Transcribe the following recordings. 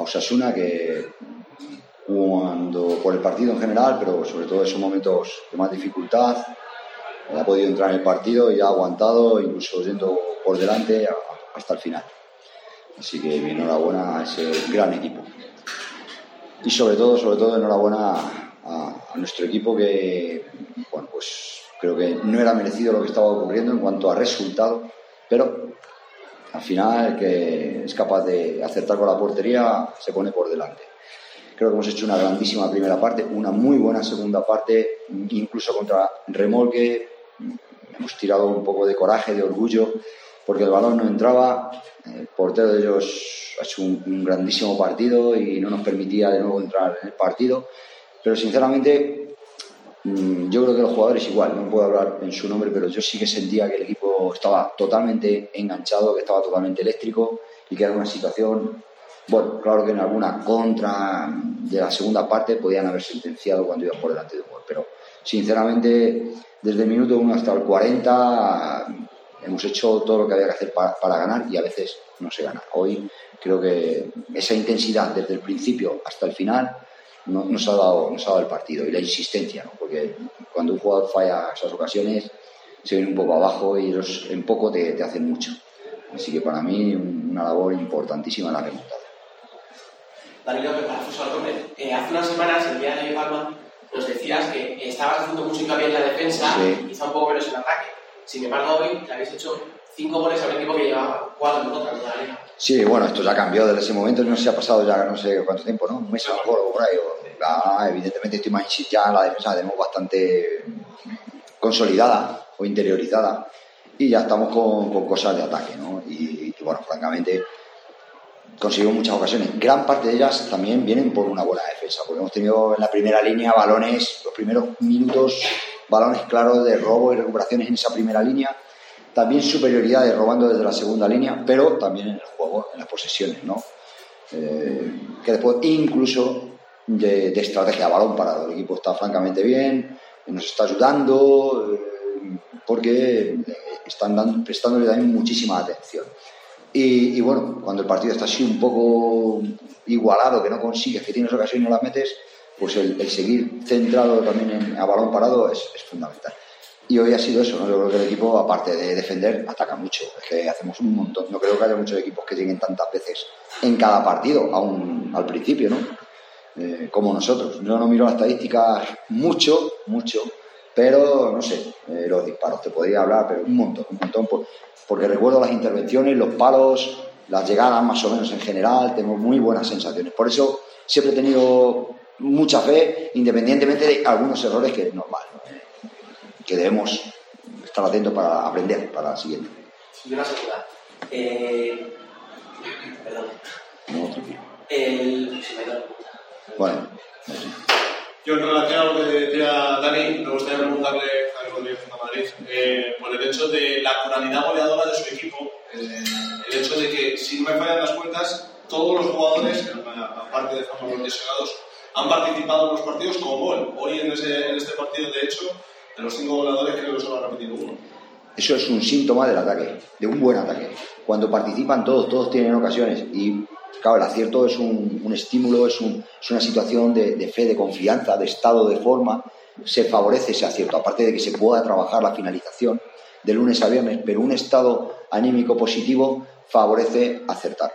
Osasuna, que cuando por el partido en general, pero sobre todo en esos momentos de más dificultad, ha podido entrar en el partido y ha aguantado, incluso yendo por delante hasta el final. Así que mi enhorabuena a ese gran equipo. Y sobre todo, sobre todo, enhorabuena a, nuestro equipo que, bueno, pues creo que no era merecido lo que estaba ocurriendo en cuanto a resultado, pero al final el que es capaz de acertar con la portería se pone por delante. Creo que hemos hecho una grandísima primera parte, una muy buena segunda parte, incluso contra remolque. Hemos tirado un poco de coraje, de orgullo, porque el balón no entraba. El portero de ellos ha hecho un, grandísimo partido y no nos permitía de nuevo entrar en el partido. Pero sinceramente, mm, yo creo que los jugadores igual, no puedo hablar en su nombre, pero yo sí que sentía que el equipo estaba totalmente enganchado, que estaba totalmente eléctrico y que era una situación bueno, claro que en alguna contra de la segunda parte podían haber sentenciado cuando iban por delante de un gol, pero sinceramente desde el minuto 1 hasta el 40 hemos hecho todo lo que había que hacer para, ganar y a veces no se gana. Hoy creo que esa intensidad desde el principio hasta el final nos, ha dado, nos ha dado el partido y la insistencia, ¿no? porque cuando un jugador falla esas ocasiones se viene un poco abajo y ellos en poco te, te hacen mucho. Así que para mí una labor importantísima la remontada. Danilo. Eh, hace unas semanas, el día de Palma, nos decías que estabas haciendo mucho hincapié en la defensa y quizá un poco menos en el ataque. Sin embargo, hoy te habéis hecho cinco goles a un equipo que llevaba cuatro en contra de la liga. Sí, bueno, esto ya cambió desde ese momento, no sé si ha pasado ya no sé cuánto tiempo, ¿no? Un mes a lo mejor o por ahí. Ah, evidentemente estoy más ya la defensa la tenemos bastante consolidada o interiorizada y ya estamos con, con cosas de ataque, ¿no? y bueno, francamente conseguimos muchas ocasiones. Gran parte de ellas también vienen por una buena defensa, porque hemos tenido en la primera línea balones, los primeros minutos, balones claros de robo y recuperaciones en esa primera línea. También superioridades robando desde la segunda línea, pero también en el juego, en las posesiones, ¿no? Eh, que después incluso de, estrategia balón parado. El equipo está francamente bien, nos está ayudando, eh, porque están dando, prestándole también muchísima atención. Y, bueno, cuando el partido está así un poco igualado, que no consigues, que tienes ocasión y no las metes, pues el, seguir centrado también en, a balón parado es, fundamental. Y hoy ha sido eso, ¿no? Yo creo que el equipo, aparte de defender, ataca mucho. Es que hacemos un montón. No creo que haya muchos equipos que lleguen tantas veces en cada partido, aún al principio, ¿no? Eh, como nosotros. Yo no miro las estadísticas mucho, mucho, pero no sé, eh, los disparos te podría hablar, pero un montón, un montón porque recuerdo las intervenciones, los palos, las llegadas más o menos en general, tengo muy buenas sensaciones. Por eso siempre he tenido mucha fe, independientemente de algunos errores que es normal, que debemos estar atentos para aprender para la siguiente. Y una segunda. Eh... Perdón. No. El... Bueno, Yo en relación a lo que decía Dani, me gustaría preguntarle a Rodríguez de Madrid eh, por el hecho de la moralidad goleadora de su equipo, eh, el hecho de que, si no me fallan las cuentas, todos los jugadores, aparte de los lesionados, han participado en los partidos con gol. Hoy en, ese, en este partido, de hecho, de los cinco goleadores creo que solo ha repetido uno. Eso es un síntoma del ataque, de un buen ataque. Cuando participan todos, todos tienen ocasiones y Claro, el acierto es un, estímulo, es, una situación de, fe, de confianza, de estado de forma. Se favorece ese acierto, aparte de que se pueda trabajar la finalización de lunes a viernes, pero un estado anímico positivo favorece acertar.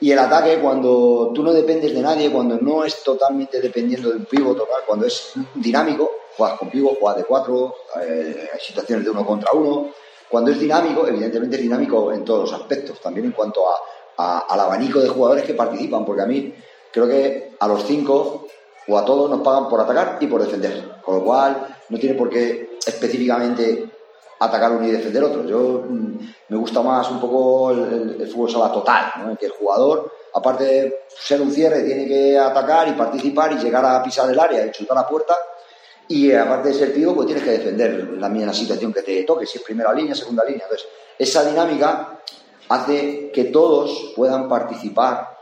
Y el ataque, cuando tú no dependes de nadie, cuando no es totalmente dependiendo de un pívot, cuando es dinámico, juegas con pívot, juegas de cuatro, eh, hay situaciones de uno contra uno. Cuando es dinámico, evidentemente es dinámico en todos los aspectos, también en cuanto a al abanico de jugadores que participan, porque a mí creo que a los cinco o a todos nos pagan por atacar y por defender, con lo cual no tiene por qué específicamente atacar uno y defender otro. Yo mm, me gusta más un poco el, fútbol sala total, ¿no? en que el jugador, aparte de ser un cierre, tiene que atacar y participar y llegar a pisar el área y chutar la puerta. Y aparte de ser pivo, pues tienes que defender la misma situación que te toque, si es primera línea, segunda línea. Entonces, esa dinámica hace que todos puedan participar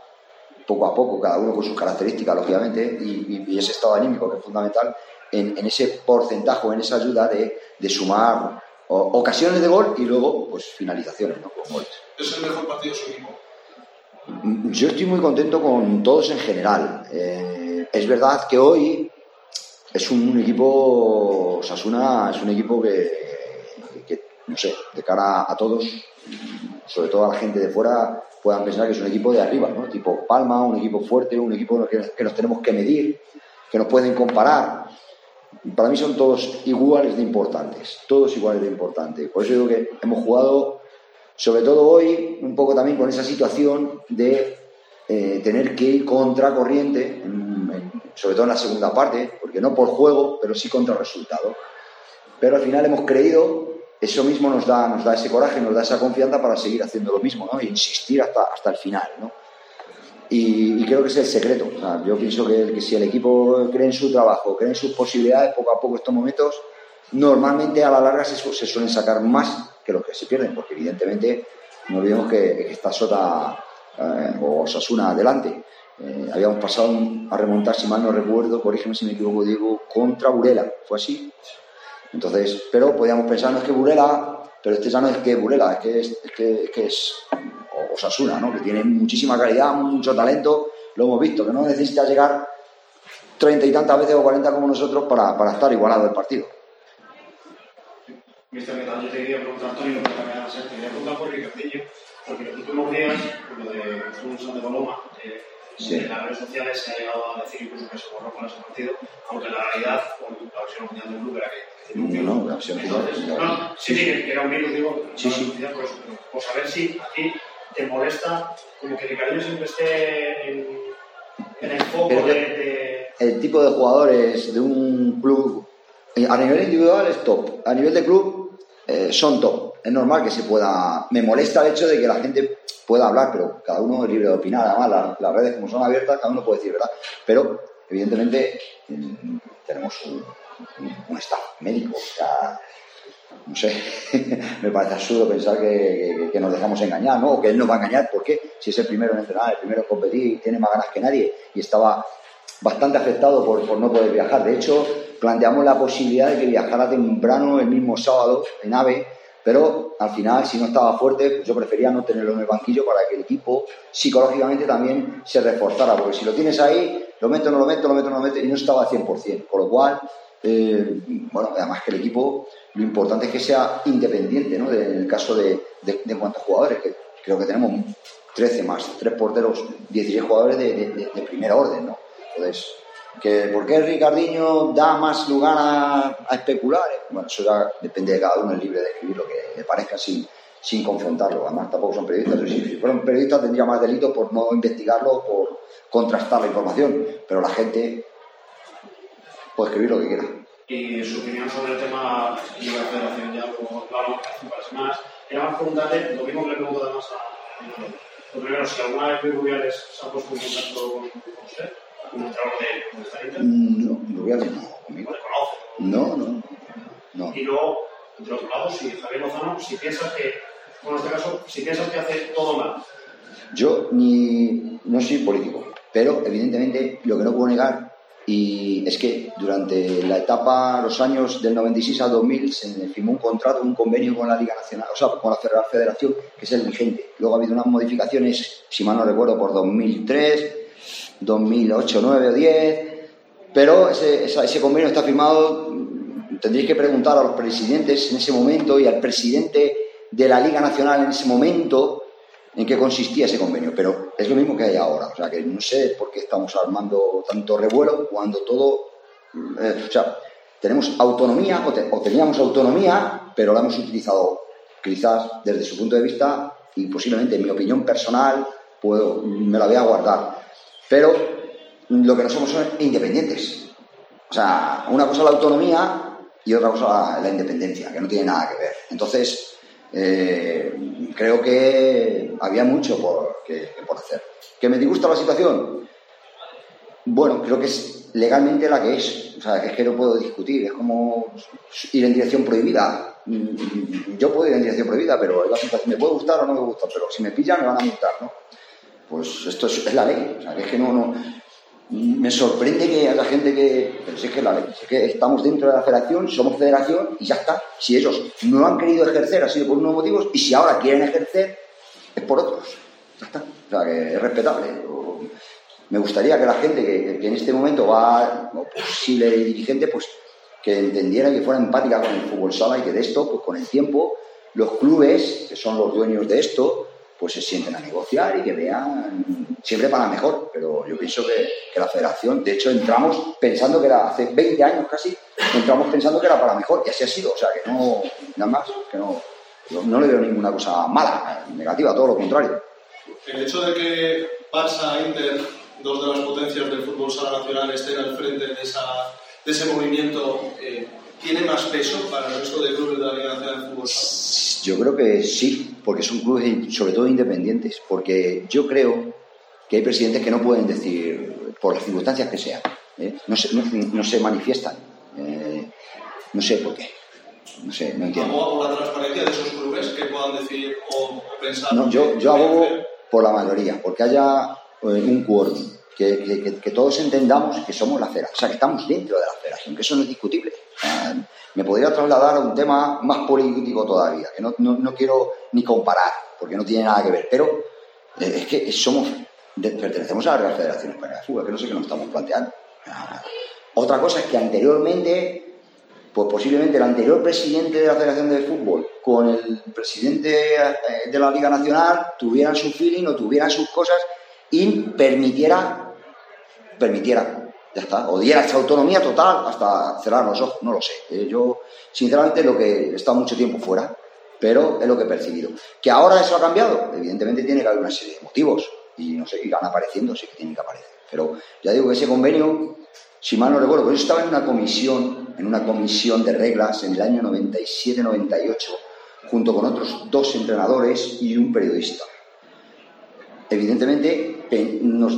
poco a poco, cada uno con sus características, lógicamente, y, ese estado anímico que es fundamental en, ese porcentaje, en esa ayuda de, sumar ocasiones de gol y luego pues finalizaciones, ¿no? Con goles. ¿Es el mejor partido de su equipo? Yo estoy muy contento con todos en general. Eh, es verdad que hoy es un equipo, Sasuna es un equipo que, no sé, de cara a todos, sobre todo a la gente de fuera, puedan pensar que es un equipo de arriba, ¿no? Tipo Palma, un equipo fuerte, un equipo que, que nos tenemos que medir, que nos pueden comparar. Para mí son todos iguales de importantes, todos iguales de importantes. Por eso digo que hemos jugado sobre todo hoy, un poco también con esa situación de eh, tener que ir contra corriente, sobre todo en la segunda parte, porque no por juego, pero sí contra el resultado. Pero al final hemos creído, eso mismo nos da, nos da ese coraje, nos da esa confianza para seguir haciendo lo mismo, ¿no? E insistir hasta, hasta el final, ¿no? Y, creo que es el secreto. yo pienso que, que, si el equipo cree en su trabajo, cree en sus posibilidades, poco a poco estos momentos, normalmente a la larga se, se suelen sacar más que los que se pierden, porque evidentemente no olvidemos que, está Sota eh, o Sasuna adelante. Eh, habíamos pasado a remontar, si mal no recuerdo, corrígeme si me equivoco, digo, contra Burela. ¿Fue así? Entonces, pero podíamos pensar, no es que Burela, pero este ya no es que Burela, es que es, que, es Osasuna, ¿no? que tiene muchísima calidad, mucho talento, lo hemos visto, que no necesita llegar treinta y tantas veces o cuarenta como nosotros para, para estar igualado el partido. Mister, ¿qué tal? Yo te quería preguntar, Antonio, pero también a te quería preguntar por Ricardillo, porque los últimos días, lo de Fulson de Coloma, eh, sí. en las redes sociales se ha llegado a decir incluso que se borró con ese partido, aunque la realidad, por la versión mundial del club era que, no, no, la versión no, sí, sí, que era un virus, digo, sí, sí. Por, eso, por saber si a ti te molesta como que Ricardillo siempre esté en, en el foco de, de... El tipo de jugadores de un club a nivel individual es top, a nivel de club eh, son top. Es normal que se pueda. Me molesta el hecho de que la gente pueda hablar, pero cada uno es libre de opinar. Además, las, redes, como son abiertas, cada uno puede decir verdad. Pero, evidentemente, tenemos un, staff médico. O sea, no sé, me parece absurdo pensar que, nos dejamos engañar, ¿no? O que él nos va a engañar. ¿Por qué? Si es el primero en entrenar, el primero en competir, tiene más ganas que nadie y estaba bastante afectado por, por no poder viajar. De hecho, planteamos la posibilidad de que viajara temprano el mismo sábado en AVE, pero al final, si no estaba fuerte, pues yo prefería no tenerlo en el banquillo para que el equipo psicológicamente también se reforzara, porque si lo tienes ahí, lo meto, no lo meto, lo meto, no lo meto, y no estaba al 100%. Con lo cual, eh, bueno, además que el equipo, lo importante es que sea independiente, ¿no? en el caso de, de, cuántos jugadores, que creo que tenemos 13 más, 3 porteros, 16 jugadores de, de primera orden, ¿no? Entonces, que ¿Por qué Ricardiño da más lugar a, especular? Bueno, eso ya depende de cada uno, es libre de escribir lo que le parezca sin, sin confrontarlo. Además, tampoco son periodistas. Si fueran periodistas tendría más delito por no investigarlo, por contrastar la información. Pero la gente puede escribir lo que quiera. Y su opinión sobre el tema y la federación ya lo hablamos hace de semanas. Era más preguntarle lo mismo que le pregunto además a. Lo primero, si alguna vez Luis Rubiales se ha puesto en contacto con usted. No, Rubiales no, conmigo. No, no, no. Y luego, de otro lado, si Javier Lozano, si piensas que, bueno, en este caso, si piensas que hace todo mal. Yo ni, no soy político, pero evidentemente lo que no puedo negar y es que durante la etapa, los años del 96 al 2000, se firmó un contrato, un convenio con la Liga Nacional, o sea, con la Federación, que es el vigente. Luego ha habido unas modificaciones, si mal no recuerdo, por 2003, 2008, 9 o 10, pero ese, convenio está firmado, tendréis que preguntar a los presidentes en ese momento y al presidente de la Liga Nacional en ese momento en qué consistía ese convenio, pero es lo mismo que hay ahora, o sea que no sé por qué estamos armando tanto revuelo cuando todo, eh, o sea, tenemos autonomía o, teníamos autonomía, pero la hemos utilizado quizás desde su punto de vista y posiblemente en mi opinión personal puedo, me la voy a guardar pero lo que no somos son independientes. O sea, una cosa la autonomía y otra cosa la independencia, que no tiene nada que ver. Entonces, eh, creo que había mucho por, por hacer. ¿Que me disgusta la situación? Bueno, creo que es legalmente la que es. O sea, es que no puedo discutir. Es como ir en dirección prohibida. Yo puedo ir en dirección prohibida, pero la situación me puede gustar o no me gusta. Pero si me pillan, me van a multar, ¿no? Pues esto es, la ley. O sea, que es que no, no, me sorprende que haya gente que. Pero si es que la ley. es que estamos dentro de la federación, somos federación y ya está. Si ellos no han querido ejercer, ha sido por unos motivos, y si ahora quieren ejercer, es por otros. Ya está. O sea, que es respetable. Me gustaría que la gente que, en este momento va, o posible dirigente, pues que entendiera que fuera empática con el fútbol sala y que de esto, pues con el tiempo, los clubes, que son los dueños de esto, pues se sienten a negociar y que vean siempre para mejor. Pero yo pienso que, que, la federación, de hecho, entramos pensando que era, hace 20 años casi, entramos pensando que era para mejor y así ha sido. O sea, que no, nada más, que no, no le veo ninguna cosa mala, negativa, todo lo contrario. El hecho de que Barça, Inter, dos de las potencias del fútbol sala nacional, estén al frente de, esa, de ese movimiento, eh, ¿tiene más peso para el resto de clubes de la Liga Nacional de Fútbol? Yo creo que sí, porque son clubes sobre todo independientes, porque yo creo que hay presidentes que no pueden decir, por las circunstancias que sean, ¿eh? no, se, no, se manifiestan. Eh, no sé por qué. No sé, no entiendo. ¿Aboga por la transparencia de esos clubes que puedan decir o, pensar? No, yo, yo abogo por la mayoría, porque haya eh, un quórum, que, que, todos entendamos que somos la acera, o sea, que estamos dentro de la federación, que eso no es discutible. Me podría trasladar a un tema más político todavía, que no, no, no quiero ni comparar, porque no tiene nada que ver, pero eh, es que somos, pertenecemos a la Real Federación Española de Fútbol, que no sé qué nos estamos planteando. Otra cosa es que anteriormente pues posiblemente el anterior presidente de la Federación de Fútbol con el presidente eh, de la Liga Nacional tuvieran su feeling o tuvieran sus cosas y permitiera, permitiera, ya está, o diera esa autonomía total hasta cerrar los ojos, no lo sé. Eh, yo, sinceramente, lo que he estado mucho tiempo fuera, pero es lo que he percibido. ¿Que ahora eso ha cambiado? Evidentemente tiene que haber una serie de motivos y no sé, y van apareciendo, sí que tienen que aparecer. Pero ya digo que ese convenio si mal no recuerdo, pues yo estaba en una comisión, en una comisión de reglas en el año 97-98, junto con otros dos entrenadores y un periodista. Evidentemente, nos,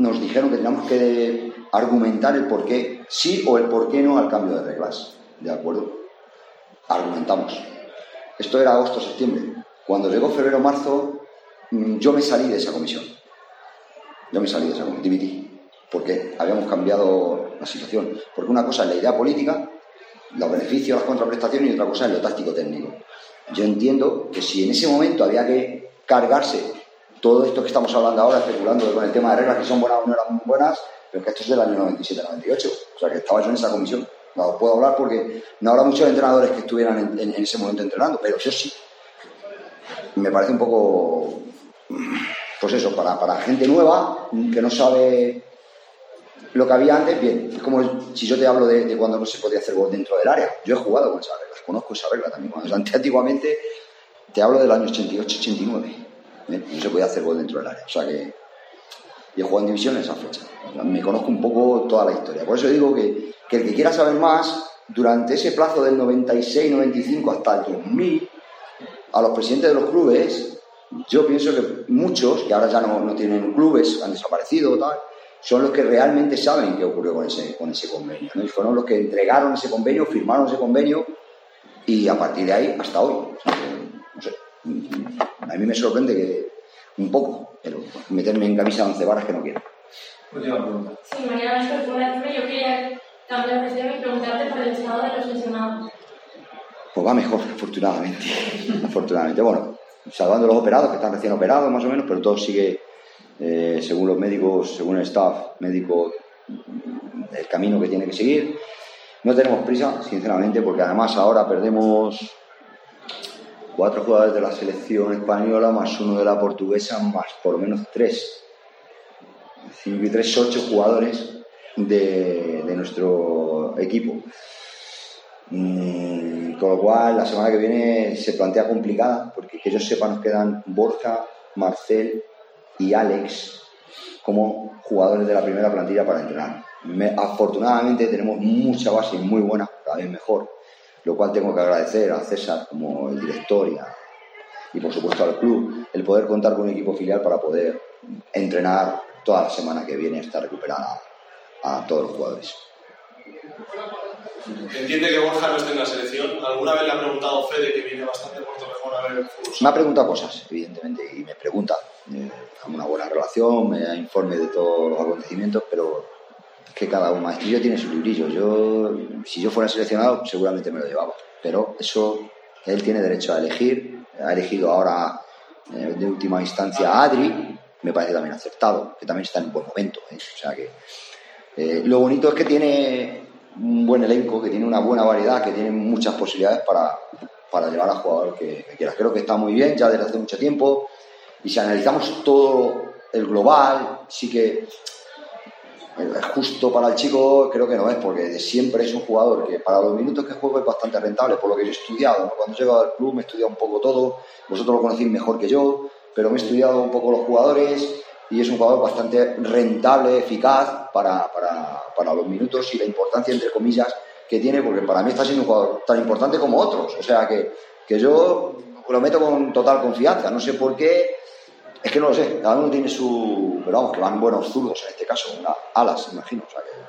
nos dijeron que teníamos que argumentar el por qué sí o el por qué no al cambio de reglas. ¿De acuerdo? Argumentamos. Esto era agosto-septiembre. Cuando llegó febrero-marzo, mm, yo me salí de esa comisión. Yo me salí de esa comisión, porque habíamos cambiado la situación. Porque una cosa es la idea política, los beneficios, las contraprestaciones y otra cosa es lo táctico técnico. Yo entiendo que si en ese momento había que cargarse todo esto que estamos hablando ahora, especulando con el tema de reglas que son buenas o no eran buenas, pero que esto es del año 97-98, o sea que estaba yo en esa comisión. No puedo hablar porque no habrá muchos entrenadores que estuvieran en, ese momento entrenando, pero yo sí. Me parece un poco, pues eso, para, para gente nueva que no sabe lo que había antes, bien, es como si yo te hablo de, cuando no se podía hacer gol dentro del área. Yo he jugado con esas reglas, conozco esa regla también. Cuando antiguamente, te hablo del año 88-89. No se podía hacer gol dentro del área. O sea que y he jugado en división en esa fecha. me conozco un poco toda la historia. Por eso digo que, que el que quiera saber más, durante ese plazo del 96-95 hasta el 2000, a los presidentes de los clubes, yo pienso que muchos, que ahora ya no, no tienen clubes, han desaparecido o tal, son los que realmente saben qué ocurrió con ese, con ese convenio. ¿no? Y fueron los que entregaron ese convenio, firmaron ese convenio y a partir de ahí hasta hoy. no sé, a mí me sorprende que un poco, pero meterme en camisa de once varas que no quiero. Sí, María yo quería cambiar de tema y preguntarte por el estado de los lesionados. Pues va mejor, afortunadamente. afortunadamente. Bueno, salvando los operados, que están recién operados más o menos, pero todo sigue eh, según los médicos, según el staff médico, el camino que tiene que seguir. No tenemos prisa, sinceramente, porque además ahora perdemos cuatro jugadores de la selección española, más uno de la portuguesa, más por menos tres. Cinco y tres, ocho jugadores de, nuestro equipo. Mm, con lo cual, la semana que viene se plantea complicada, porque que yo sepa, nos quedan Borja, Marcel y Alex como jugadores de la primera plantilla para entrenar. afortunadamente tenemos mucha base muy buena, cada vez mejor, lo cual tengo que agradecer a César como el director y, y por supuesto al club el poder contar con un equipo filial para poder entrenar toda la semana que viene hasta recuperar a, todos los jugadores. Entiende que Borja no esté en la selección. ¿Alguna vez le ha preguntado Fede, que viene bastante por mejor a ver Me ha preguntado cosas, evidentemente, y me pregunta eh, una buena relación, me informe de todos los acontecimientos, pero que cada maestrillo tiene su librillo. Yo, si yo fuera seleccionado, seguramente me lo llevaba, pero eso él tiene derecho a elegir. Ha elegido ahora, eh, de última instancia, a Adri, me parece también acertado, que también está en un buen momento. ¿eh? O sea que eh, lo bonito es que tiene un buen elenco, que tiene una buena variedad, que tiene muchas posibilidades para, para llevar al jugador que, que quieras. Creo que está muy bien ya desde hace mucho tiempo. Y si analizamos todo el global, sí que justo para el chico, creo que no es, porque siempre es un jugador que para los minutos que juego es bastante rentable, por lo que he estudiado. Cuando he llegado al club me he estudiado un poco todo, vosotros lo conocéis mejor que yo, pero me he estudiado un poco los jugadores y es un jugador bastante rentable, eficaz para, para, para los minutos y la importancia, entre comillas, que tiene, porque para mí está siendo un jugador tan importante como otros. O sea que, que yo lo meto con total confianza. No sé por qué es que no lo sé, cada uno tiene su. Pero vamos, que van buenos zurdos en este caso, alas, imagino. O sea que